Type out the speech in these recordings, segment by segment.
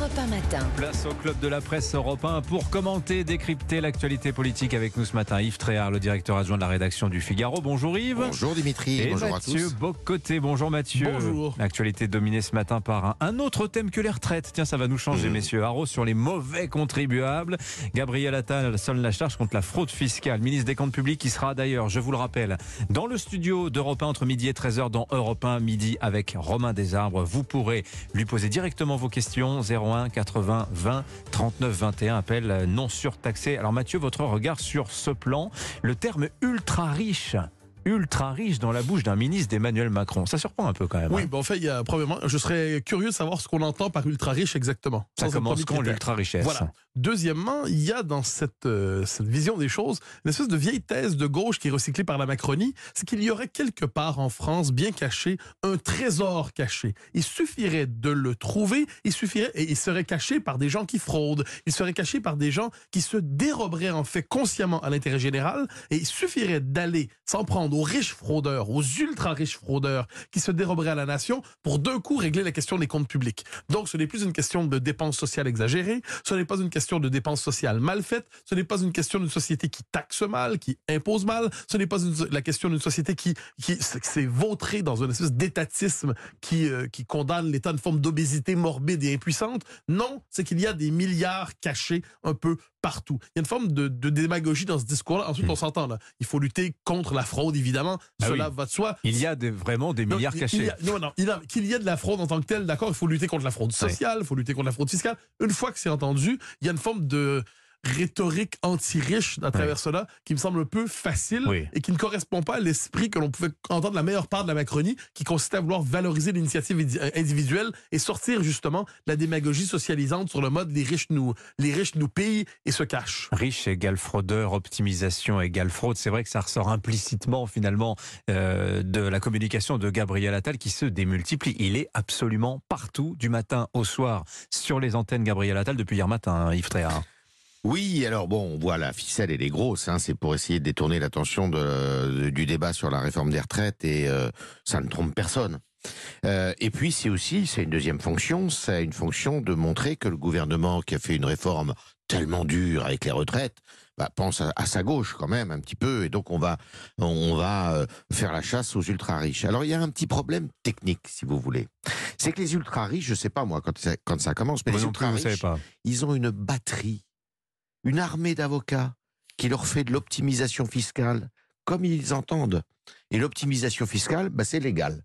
Europe 1 matin. Place au club de la presse Europe 1 pour commenter, décrypter l'actualité politique avec nous ce matin. Yves Tréhard, le directeur adjoint de la rédaction du Figaro. Bonjour Yves. Bonjour Dimitri. Et bonjour Mathieu à tous. Bocoté. Bonjour Mathieu. Bonjour. L'actualité dominée ce matin par un, un autre thème que les retraites. Tiens, ça va nous Mmh. changer, messieurs. Haro sur les mauvais contribuables. Gabriel Attal sonne la charge contre la fraude fiscale. Ministre des Comptes Publics qui sera d'ailleurs, je vous le rappelle, dans le studio d'Europe 1 entre midi et 13h dans Europe 1 midi avec Romain Desarbres. Vous pourrez lui poser directement vos questions 01 80 20 39 21 appel non surtaxé. Alors Mathieu, votre regard sur ce plan, le terme ultra riche ultra riche dans la bouche d'un ministre d'Emmanuel Macron. Ça surprend un peu quand même. Oui, hein. ben en fait, il y a premièrement, je serais curieux de savoir ce qu'on entend par ultra riche exactement. ça commence quand l'ultra richesse Voilà. Deuxièmement, il y a dans cette, euh, cette vision des choses une espèce de vieille thèse de gauche qui est recyclée par la Macronie, c'est qu'il y aurait quelque part en France, bien caché, un trésor caché. Il suffirait de le trouver, il suffirait, et il serait caché par des gens qui fraudent, il serait caché par des gens qui se déroberaient en fait consciemment à l'intérêt général, et il suffirait d'aller s'en prendre aux riches fraudeurs, aux ultra riches fraudeurs qui se déroberaient à la nation pour d'un coup régler la question des comptes publics. Donc ce n'est plus une question de dépenses sociales exagérées, ce n'est pas une question de dépenses sociales mal faites, ce n'est pas une question d'une société qui taxe mal, qui impose mal, ce n'est pas la question d'une société qui, qui s'est vautrée dans une espèce d'étatisme qui, euh, qui condamne l'État à une forme d'obésité morbide et impuissante. Non, c'est qu'il y a des milliards cachés un peu partout. Il y a une forme de, de démagogie dans ce discours-là. Ensuite, on s'entend là. Il faut lutter contre la fraude, évidemment. Ah Cela oui. va de soi. Il y a des- vraiment des milliards il- cachés. il y a- non, non, il y a- qu'il y ait de la fraude en tant que telle, d'accord, il faut lutter contre la fraude sociale, il faut lutter contre la fraude fiscale. Une fois que c'est entendu, il y a une forme de rhétorique anti-riche à travers cela qui me semble un peu facile Oui. et qui ne correspond pas à l'esprit que l'on pouvait entendre de la meilleure part de la Macronie qui consistait à vouloir valoriser l'initiative euh, individuelle et sortir justement de la démagogie socialisante sur le mode les riches nous, les riches nous payent et se cachent. Riche égale fraudeur, optimisation égale fraude. C'est vrai que ça ressort implicitement finalement euh, de la communication de Gabriel Attal qui se démultiplie. Il est absolument partout du matin au soir sur les antennes Gabriel Attal depuis hier matin, hein, Yves Tréhard. Oui, alors bon, on voit la ficelle, elle est grosse. Hein, c'est pour essayer de détourner l'attention de- de- du débat sur la réforme des retraites et euh, ça ne trompe personne. Euh, et puis c'est aussi, c'est une deuxième fonction, c'est une fonction de montrer que le gouvernement qui a fait une réforme tellement dure avec les retraites, bah, pense à, à sa gauche quand même un petit peu, et donc on va on va euh, faire la chasse aux ultra riches. Alors il y a un petit problème technique, si vous voulez, c'est que les ultra riches, je sais pas moi quand ça, quand ça commence, mais les ultra riches, pas. ils ont une batterie, une armée d'avocats qui leur fait de l'optimisation fiscale comme ils entendent. Et l'optimisation fiscale, bah, c'est légal.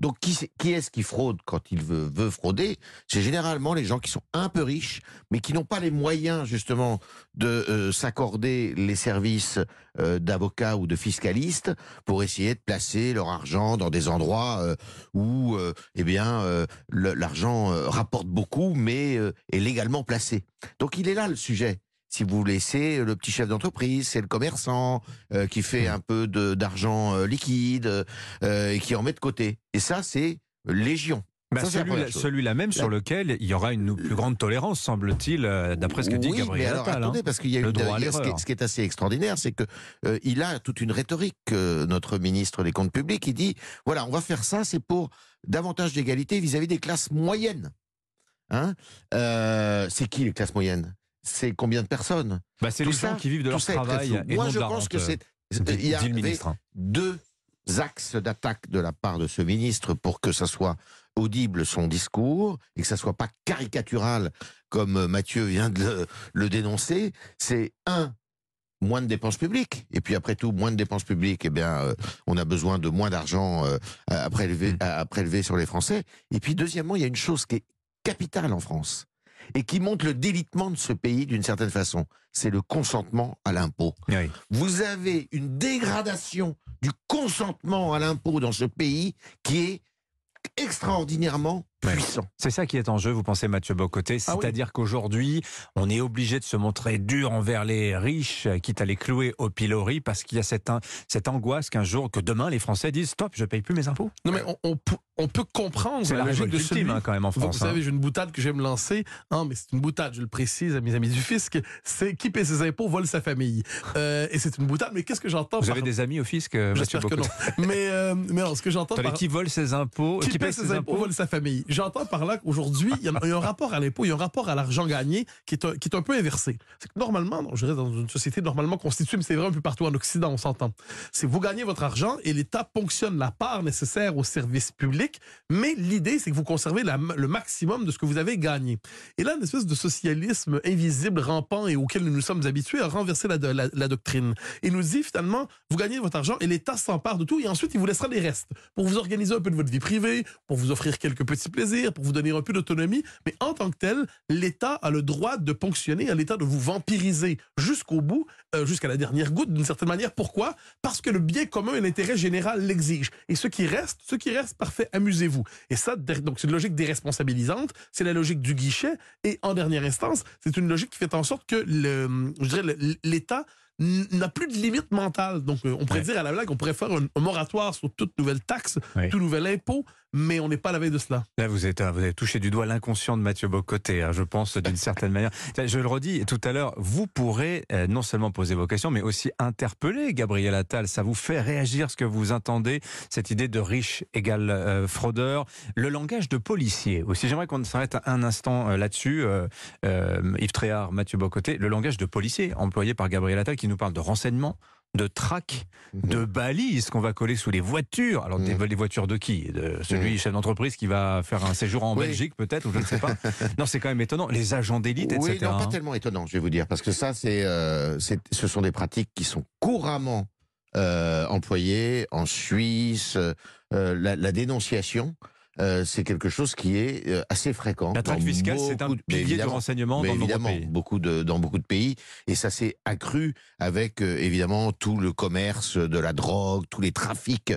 Donc qui, est-ce qui fraude quand il veut, frauder? C'est généralement les gens qui sont un peu riches, mais qui n'ont pas les moyens justement de euh, s'accorder les services euh, d'avocats ou de fiscalistes pour essayer de placer leur argent dans des endroits euh, où eh bien l'argent rapporte beaucoup, mais est légalement placé. Donc il est là le sujet. Si vous voulez, c'est le petit chef d'entreprise, c'est le commerçant euh, qui fait un peu d'argent euh, liquide euh, et qui en met de côté. Et ça, c'est légion. Bah, celui-là, même sur lequel il y aura une plus grande tolérance, semble-t-il, d'après ce que dit oui, mais Gabriel alors Attal. hein. attendez, parce qu'il y a droit à d'ailleurs, ce, qui est, l'erreur. ce qui est assez extraordinaire, c'est que euh, il a toute une rhétorique. euh, notre ministre des Comptes Publics, il dit voilà, on va faire ça, c'est pour davantage d'égalité vis-à-vis des classes moyennes. Hein Euh, c'est qui les classes moyennes? C'est combien de personnes Bah, c'est les ça- gens qui vivent de leur travail et Moi, non je de la pense rente, que euh, c'est dit- il y a hein. deux axes d'attaque de la part de ce ministre pour que ça soit audible son discours et que ça soit pas caricatural comme euh, Mathieu vient de le, le dénoncer. C'est un moins de dépenses publiques et puis après tout moins de dépenses publiques eh bien euh, on a besoin de moins d'argent euh, à prélever Mm. à prélever sur les Français et puis deuxièmement il y a une chose qui est capitale en France et qui montre le délitement de ce pays d'une certaine façon c'est le consentement à l'impôt Oui. vous avez une dégradation du consentement à l'impôt dans ce pays qui est extraordinairement Ouais. C'est ça qui est en jeu, vous pensez Mathieu Bocoté Ah oui. C'est-à-dire qu'aujourd'hui, on est obligé de se montrer dur envers les riches, euh, quitte à les clouer au pilori, parce qu'il y a cette, cette angoisse qu'un jour, que demain, les Français disent stop, je paye plus mes impôts. Non, mais on, on peut- on peut comprendre C'est la logique de celui- ultime hein, quand même en France. vous hein. savez, j'ai une boutade que j'aime lancer. Hein, mais c'est une boutade, je le précise à mes amis du fisc. C'est qui paie ses impôts vole sa famille. Euh, et c'est une boutade. Mais qu'est-ce que j'entends Vous par... avez des amis au fisc, euh, Mathieu J'espère que non. Bocoté Mais, euh, mais non, ce que j'entends par... qui vole ses impôts qui paie ses impôts vole sa famille. J'entends par là qu'aujourd'hui, il y, a un rapport à l'impôt, il y a un rapport à l'argent gagné qui est un, qui est un peu inversé. C'est que normalement, je dirais dans une société normalement constituée, mais c'est vrai un peu partout en Occident, on s'entend. C'est vous gagnez votre argent et l'État ponctionne la part nécessaire au service public, mais l'idée, c'est que vous conservez le maximum de ce que vous avez gagné. Et là, une espèce de socialisme invisible, rampant et auquel nous nous sommes habitués à renverser la, la, la doctrine. Et nous dit finalement, vous gagnez votre argent et l'État s'empare de tout et ensuite il vous laissera les restes pour vous organiser un peu de votre vie privée, pour vous offrir quelques petits plaisirs, pour vous donner un peu d'autonomie. Mais en tant que tel, l'État a le droit de ponctionner, à l'État de vous vampiriser jusqu'au bout, euh, jusqu'à la dernière goutte d'une certaine manière. Pourquoi? Parce que le bien commun et l'intérêt général l'exigent. Et ce qui reste, ce qui reste, parfait, amusez-vous. Et ça, donc c'est une logique déresponsabilisante, c'est la logique du guichet. Et en dernière instance, c'est une logique qui fait en sorte que le, je dirais, l'État n'a plus de limite mentale. Donc, euh, on pourrait dire à la blague, on pourrait faire un, moratoire sur toute nouvelle taxe, tout nouvel impôt, mais on n'est pas à la veille de cela. Là, vous, êtes, vous avez touché du doigt l'inconscient de Mathieu Bocoté, hein, je pense, d'une certaine manière. Je le redis tout à l'heure, vous pourrez euh, non seulement poser vos questions, mais aussi interpeller Gabriel Attal. Ça vous fait réagir ce que vous entendez, cette idée de riche égale euh, fraudeur. Le langage de policier aussi. J'aimerais qu'on s'arrête un instant euh, là-dessus. Yves Tréhard, Mathieu Bocoté, le langage de policier employé par Gabriel Attal qui nous parle de renseignement, de traques, mhm. de balises qu'on va coller sous les voitures. Alors, des, mhm. les voitures de qui? De celui, mhm. chef d'entreprise, qui va faire un séjour en Belgique, peut-être, ou je ne sais pas. non, c'est quand même étonnant. Les agents d'élite, etc. Oui, non, pas tellement étonnant, je vais vous dire, parce que ça, c'est, euh, ce sont des pratiques qui sont couramment euh, employées en Suisse. Euh, la, la, dénonciation, euh, c'est quelque chose qui est euh, assez fréquent. La traque fiscale, c'est un pilier de renseignement dans évidemment, pays. Beaucoup de, dans beaucoup de pays. Et ça s'est accru avec, euh, évidemment, tout le commerce de la drogue, tous les trafics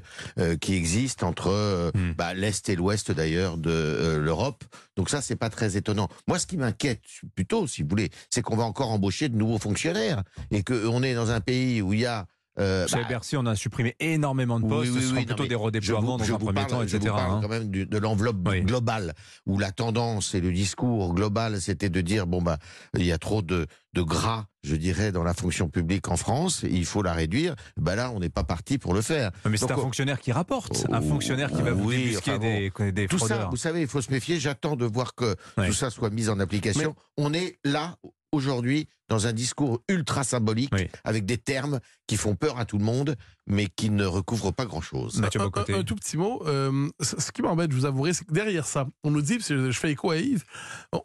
qui existent entre hmm. bah, l'Est et l'Ouest, d'ailleurs, de l'Europe. Donc ça, c'est pas très étonnant. Moi, ce qui m'inquiète plutôt, si vous voulez, c'est qu'on va encore embaucher de nouveaux fonctionnaires et qu'on est dans un pays où il y a euh, Chez bah, Bercy, on a supprimé énormément de postes. ce sera plutôt des redéploiements dans un premier temps, etc. Je vous parle hein. quand même de l'enveloppe globale, où la tendance et le discours global, c'était de dire bon bah il y a trop de, de gras, je dirais, dans la fonction publique en France, il faut la réduire. Bah là, on n'est pas parti pour le faire. Mais c'est un fonctionnaire qui rapporte, un oh, fonctionnaire qui va vous débusquer des, des tout fraudeurs. Ça, vous savez, il faut se méfier. J'attends de voir que tout ça soit mis en application. On est là aujourd'hui dans un discours ultra symbolique, avec des termes qui font peur à tout le monde, mais qui ne recouvrent pas grand-chose. Un, un, tout petit mot. Euh, ce qui m'embête, je vous avouerai, c'est que derrière ça, on nous dit, je, fais écho à Yves,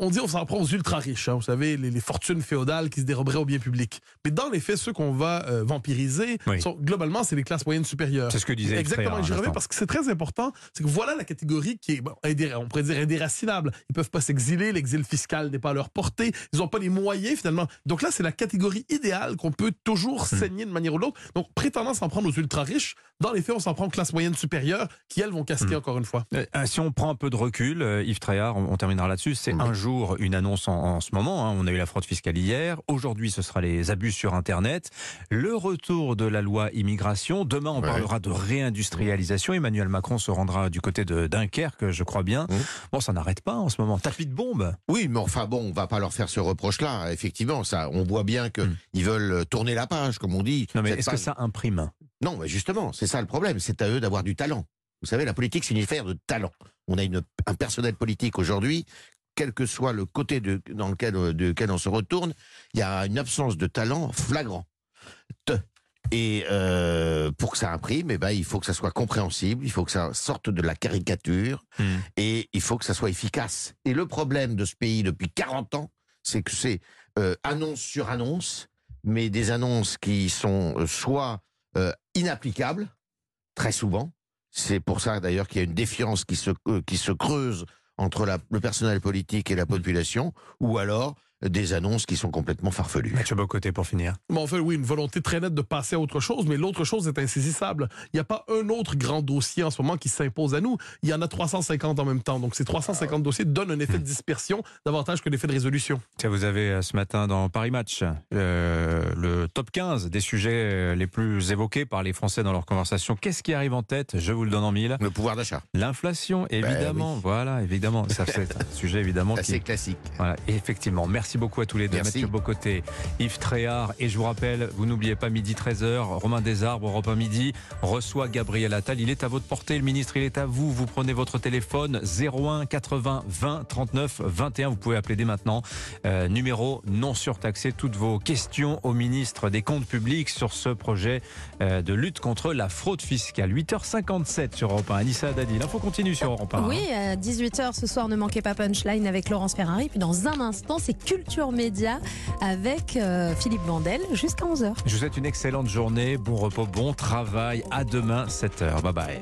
on dit on s'en prend aux ultra riches, hein, vous savez, les, fortunes féodales qui se déroberaient au bien public. Mais dans les faits, ceux qu'on va euh, vampiriser, sont, globalement, c'est les classes moyennes supérieures. C'est ce que disait Exactement, j'y reviens parce que c'est très important. C'est que voilà la catégorie qui est, bon, on pourrait dire, indéracinable. Ils peuvent pas s'exiler, l'exil fiscal n'est pas à leur portée, ils n'ont pas les moyens finalement. Donc là, c'est la catégorie idéale qu'on peut toujours hmm. saigner de manière ou l'autre. Donc, prétendant s'en prendre aux ultra riches, dans les faits, on s'en prend aux classes moyennes supérieures qui, elles, vont casquer hmm. encore une fois. Euh, euh, si on prend un peu de recul, euh, Yves Tréhard, on, terminera là-dessus, c'est un jour une annonce en, ce moment. Hein. on a eu la fraude fiscale hier. Aujourd'hui, ce sera les abus sur Internet. Le retour de la loi immigration. Demain, on parlera de réindustrialisation. Emmanuel Macron se rendra du côté de Dunkerque, je crois bien. Bon, ça n'arrête pas en ce moment. Tapis de bombe. Oui, mais enfin bon, on va pas leur faire ce reproche-là. Effectivement, ça, on voit bien qu'ils hmm. veulent tourner la page, comme on dit. Non, mais est-ce que ça imprime Non, mais justement, c'est ça le problème. C'est à eux d'avoir du talent. Vous savez, la politique, c'est une affaire de talent. On a une, un personnel politique aujourd'hui, quel que soit le côté de, dans lequel, de, on se retourne, il y a une absence de talent flagrant. Et euh, pour que ça imprime, eh ben, il faut que ça soit compréhensible, il faut que ça sorte de la caricature, hmm. et il faut que ça soit efficace. Et le problème de ce pays depuis 40 ans, c'est que c'est euh, annonce sur annonce, mais des annonces qui sont euh, soit euh, inapplicables, très souvent. C'est pour ça d'ailleurs qu'il y a une défiance qui se, qui se creuse entre le personnel politique et la population, ou alors des annonces qui sont complètement farfelues. Mathieu Bocoté pour finir. Bon, en fait, oui, une volonté très nette de passer à autre chose, mais l'autre chose est insaisissable. Il n'y a pas un autre grand dossier en ce moment qui s'impose à nous. Il y en a 350 en même temps. Donc ces 350 dossiers donnent un effet de dispersion davantage que l'effet de résolution. Tiens, vous avez euh, ce matin dans Paris Match euh, le top 15 des sujets euh, les plus évoqués par les Français dans leur conversation. Qu'est-ce qui arrive en tête? Je vous le donne en mille. Le pouvoir d'achat. L'inflation, ben évidemment. Voilà, évidemment. Ça, c'est un sujet évidemment assez classique. Voilà, effectivement. Merci Merci beaucoup à tous les deux. Merci. Mathieu Bocoté, Yves Tréhard. Et je vous rappelle, vous n'oubliez pas, midi 13h, Romain Desarbres, Europe 1 midi, reçoit Gabriel Attal. Il est à votre portée, le ministre, il est à vous. Vous prenez votre téléphone 01 80 20 39 21. Vous pouvez appeler dès maintenant. Euh, numéro non surtaxé. Toutes vos questions au ministre des Comptes publics sur ce projet euh, de lutte contre la fraude fiscale. 8h57 sur Europe 1. Anissa Haddadi. L'info continue sur Europe 1. Oui, à 18h ce soir, ne manquez pas Punchline avec Laurence Ferrari. Puis dans un instant, c'est Culture Média avec euh, Philippe Vandel jusqu'à 11h. Je vous souhaite une excellente journée, bon repos, bon travail. À demain, 7h. Bye bye.